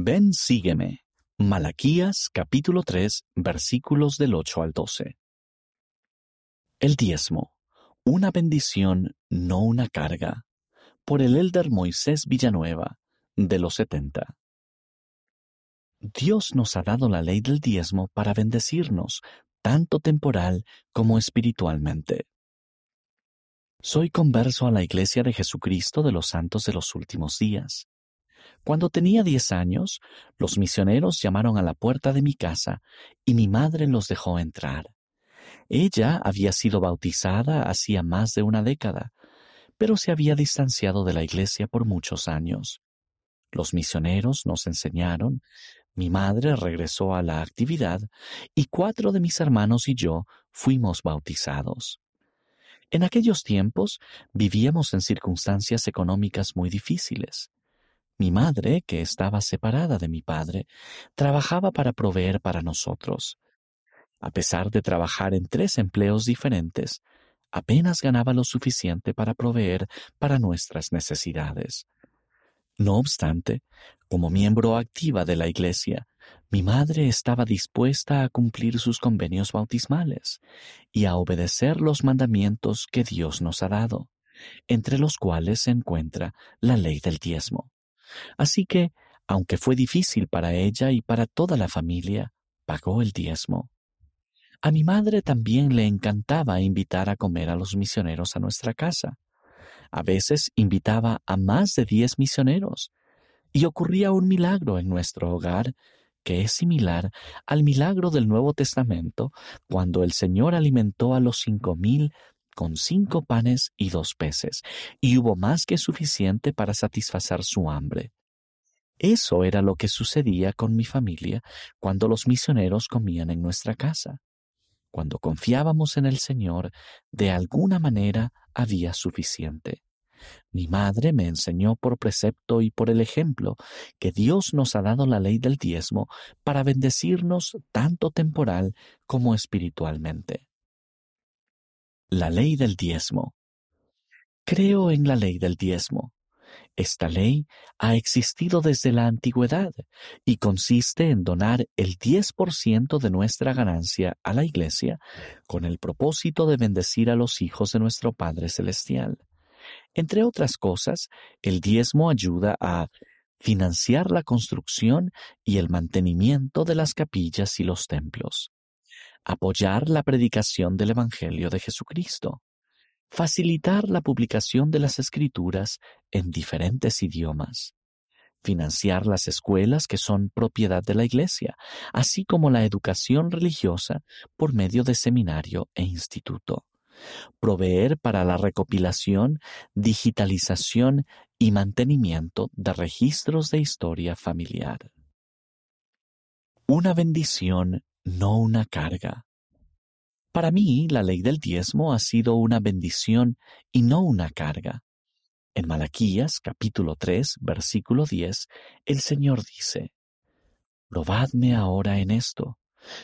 Ven, sígueme. Malaquías capítulo 3 versículos del 8 al 12. El diezmo, una bendición, no una carga, por el elder Moisés Villanueva, de los 70. Dios nos ha dado la ley del diezmo para bendecirnos, tanto temporal como espiritualmente. Soy converso a la Iglesia de Jesucristo de los Santos de los Últimos Días. Cuando tenía diez años, los misioneros llamaron a la puerta de mi casa y mi madre los dejó entrar. Ella había sido bautizada hacía más de una década, pero se había distanciado de la iglesia por muchos años. Los misioneros nos enseñaron, mi madre regresó a la actividad y cuatro de mis hermanos y yo fuimos bautizados. En aquellos tiempos vivíamos en circunstancias económicas muy difíciles. Mi madre, que estaba separada de mi padre, trabajaba para proveer para nosotros. A pesar de trabajar en tres empleos diferentes, apenas ganaba lo suficiente para proveer para nuestras necesidades. No obstante, como miembro activa de la Iglesia, mi madre estaba dispuesta a cumplir sus convenios bautismales y a obedecer los mandamientos que Dios nos ha dado, entre los cuales se encuentra la ley del diezmo. Así que, aunque fue difícil para ella y para toda la familia, pagó el diezmo. A mi madre también le encantaba invitar a comer a los misioneros a nuestra casa. A veces invitaba a más de diez misioneros, y ocurría un milagro en nuestro hogar que es similar al milagro del Nuevo Testamento cuando el Señor alimentó a los cinco mil con cinco panes y dos peces, y hubo más que suficiente para satisfacer su hambre. Eso era lo que sucedía con mi familia cuando los misioneros comían en nuestra casa. Cuando confiábamos en el Señor, de alguna manera había suficiente. Mi madre me enseñó por precepto y por el ejemplo que Dios nos ha dado la ley del diezmo para bendecirnos tanto temporal como espiritualmente. La ley del diezmo. Creo en la ley del diezmo. Esta ley ha existido desde la antigüedad y consiste en donar el 10% de nuestra ganancia a la Iglesia con el propósito de bendecir a los hijos de nuestro Padre Celestial. Entre otras cosas, el diezmo ayuda a financiar la construcción y el mantenimiento de las capillas y los templos, apoyar la predicación del Evangelio de Jesucristo, facilitar la publicación de las escrituras en diferentes idiomas, financiar las escuelas que son propiedad de la Iglesia, así como la educación religiosa por medio de seminario e instituto proveer para la recopilación, digitalización y mantenimiento de registros de historia familiar. Una bendición, no una carga. Para mí, la ley del diezmo ha sido una bendición y no una carga. En Malaquías capítulo 3, versículo 10, el Señor dice, Probadme ahora en esto,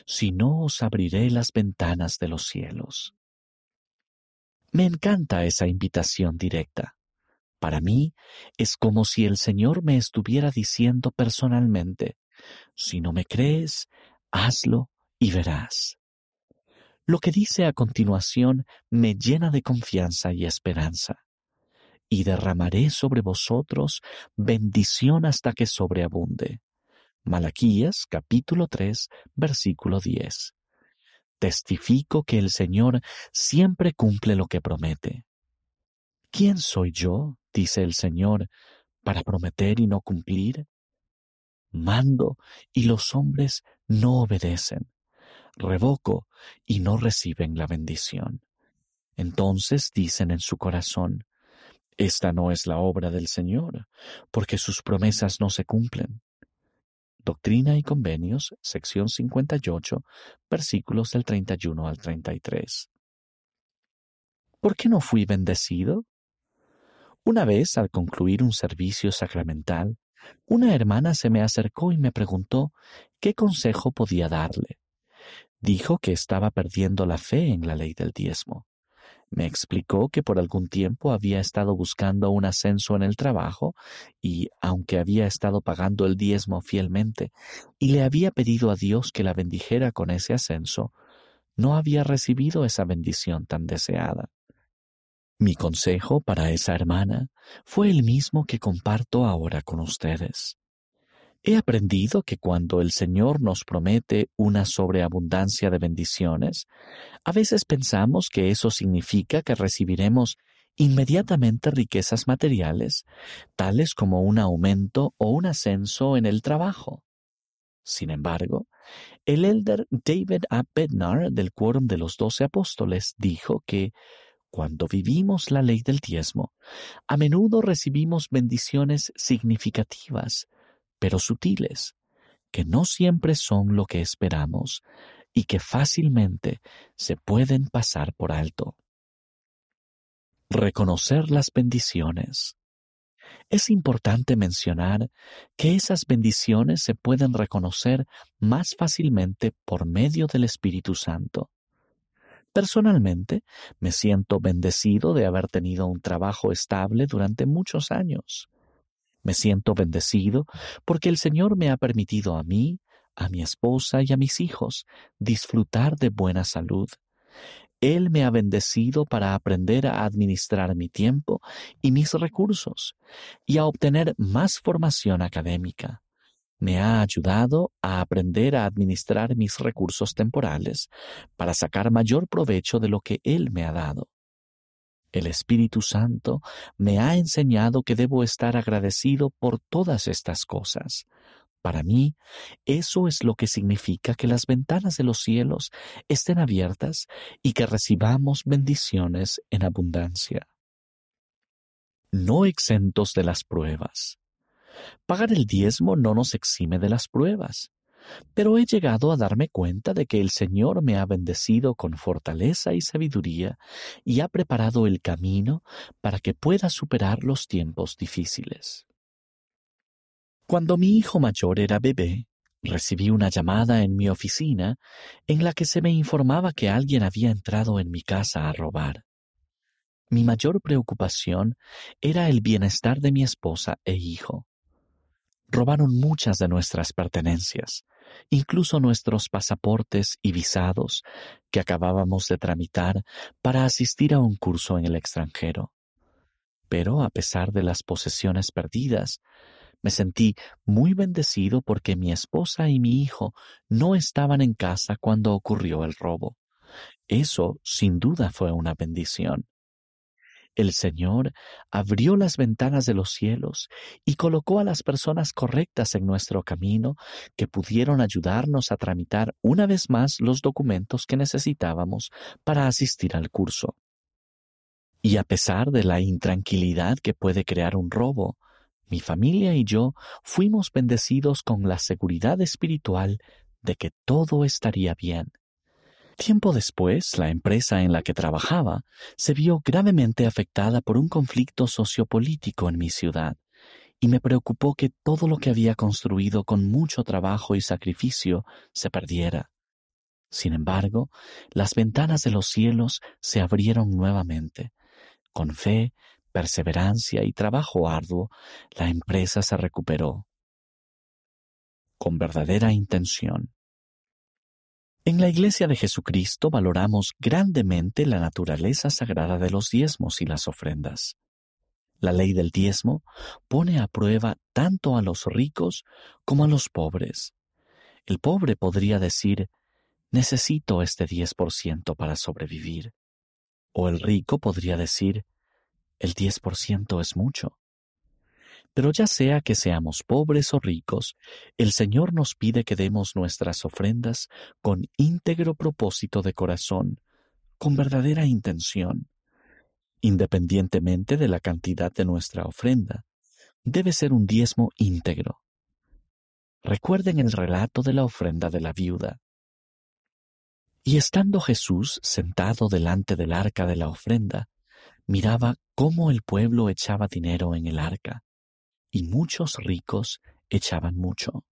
si no os abriré las ventanas de los cielos. Me encanta esa invitación directa. Para mí es como si el Señor me estuviera diciendo personalmente, si no me crees, hazlo y verás. Lo que dice a continuación me llena de confianza y esperanza. Y derramaré sobre vosotros bendición hasta que sobreabunde. Malaquías capítulo 3 versículo 10 testifico que el Señor siempre cumple lo que promete. ¿Quién soy yo, dice el Señor, para prometer y no cumplir? Mando y los hombres no obedecen. Revoco y no reciben la bendición. Entonces dicen en su corazón, Esta no es la obra del Señor, porque sus promesas no se cumplen. Doctrina y Convenios, sección 58, versículos del 31 al 33. ¿Por qué no fui bendecido? Una vez, al concluir un servicio sacramental, una hermana se me acercó y me preguntó qué consejo podía darle. Dijo que estaba perdiendo la fe en la ley del diezmo. Me explicó que por algún tiempo había estado buscando un ascenso en el trabajo y, aunque había estado pagando el diezmo fielmente y le había pedido a Dios que la bendijera con ese ascenso, no había recibido esa bendición tan deseada. Mi consejo para esa hermana fue el mismo que comparto ahora con ustedes. He aprendido que cuando el Señor nos promete una sobreabundancia de bendiciones, a veces pensamos que eso significa que recibiremos inmediatamente riquezas materiales, tales como un aumento o un ascenso en el trabajo. Sin embargo, el elder David A. Bednar del Quórum de los Doce Apóstoles dijo que cuando vivimos la ley del diezmo, a menudo recibimos bendiciones significativas pero sutiles, que no siempre son lo que esperamos y que fácilmente se pueden pasar por alto. Reconocer las bendiciones. Es importante mencionar que esas bendiciones se pueden reconocer más fácilmente por medio del Espíritu Santo. Personalmente, me siento bendecido de haber tenido un trabajo estable durante muchos años. Me siento bendecido porque el Señor me ha permitido a mí, a mi esposa y a mis hijos disfrutar de buena salud. Él me ha bendecido para aprender a administrar mi tiempo y mis recursos y a obtener más formación académica. Me ha ayudado a aprender a administrar mis recursos temporales para sacar mayor provecho de lo que Él me ha dado. El Espíritu Santo me ha enseñado que debo estar agradecido por todas estas cosas. Para mí, eso es lo que significa que las ventanas de los cielos estén abiertas y que recibamos bendiciones en abundancia. No exentos de las pruebas. Pagar el diezmo no nos exime de las pruebas pero he llegado a darme cuenta de que el Señor me ha bendecido con fortaleza y sabiduría y ha preparado el camino para que pueda superar los tiempos difíciles. Cuando mi hijo mayor era bebé, recibí una llamada en mi oficina en la que se me informaba que alguien había entrado en mi casa a robar. Mi mayor preocupación era el bienestar de mi esposa e hijo. Robaron muchas de nuestras pertenencias, incluso nuestros pasaportes y visados que acabábamos de tramitar para asistir a un curso en el extranjero. Pero a pesar de las posesiones perdidas, me sentí muy bendecido porque mi esposa y mi hijo no estaban en casa cuando ocurrió el robo. Eso sin duda fue una bendición. El Señor abrió las ventanas de los cielos y colocó a las personas correctas en nuestro camino que pudieron ayudarnos a tramitar una vez más los documentos que necesitábamos para asistir al curso. Y a pesar de la intranquilidad que puede crear un robo, mi familia y yo fuimos bendecidos con la seguridad espiritual de que todo estaría bien Tiempo después, la empresa en la que trabajaba se vio gravemente afectada por un conflicto sociopolítico en mi ciudad, y me preocupó que todo lo que había construido con mucho trabajo y sacrificio se perdiera. Sin embargo, las ventanas de los cielos se abrieron nuevamente. Con fe, perseverancia y trabajo arduo, la empresa se recuperó. Con verdadera intención, en la Iglesia de Jesucristo valoramos grandemente la naturaleza sagrada de los diezmos y las ofrendas. La ley del diezmo pone a prueba tanto a los ricos como a los pobres. El pobre podría decir, necesito este diez por ciento para sobrevivir. O el rico podría decir, el diez por ciento es mucho. Pero ya sea que seamos pobres o ricos, el Señor nos pide que demos nuestras ofrendas con íntegro propósito de corazón, con verdadera intención. Independientemente de la cantidad de nuestra ofrenda, debe ser un diezmo íntegro. Recuerden el relato de la ofrenda de la viuda. Y estando Jesús sentado delante del arca de la ofrenda, miraba cómo el pueblo echaba dinero en el arca y muchos ricos echaban mucho.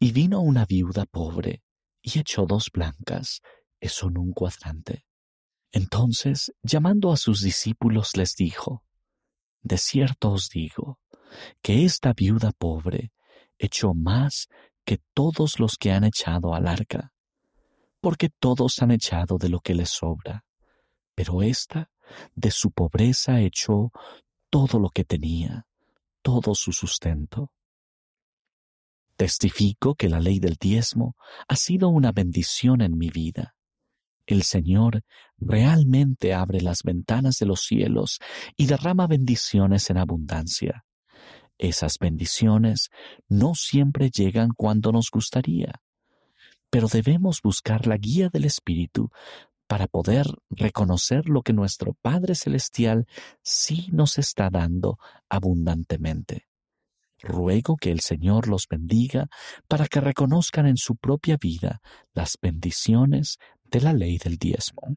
Y vino una viuda pobre y echó dos blancas, que son un cuadrante. Entonces, llamando a sus discípulos, les dijo, De cierto os digo, que esta viuda pobre echó más que todos los que han echado al arca, porque todos han echado de lo que les sobra, pero ésta de su pobreza echó todo lo que tenía, todo su sustento. Testifico que la ley del diezmo ha sido una bendición en mi vida. El Señor realmente abre las ventanas de los cielos y derrama bendiciones en abundancia. Esas bendiciones no siempre llegan cuando nos gustaría, pero debemos buscar la guía del Espíritu para poder reconocer lo que nuestro Padre Celestial sí nos está dando abundantemente. Ruego que el Señor los bendiga para que reconozcan en su propia vida las bendiciones de la ley del diezmo.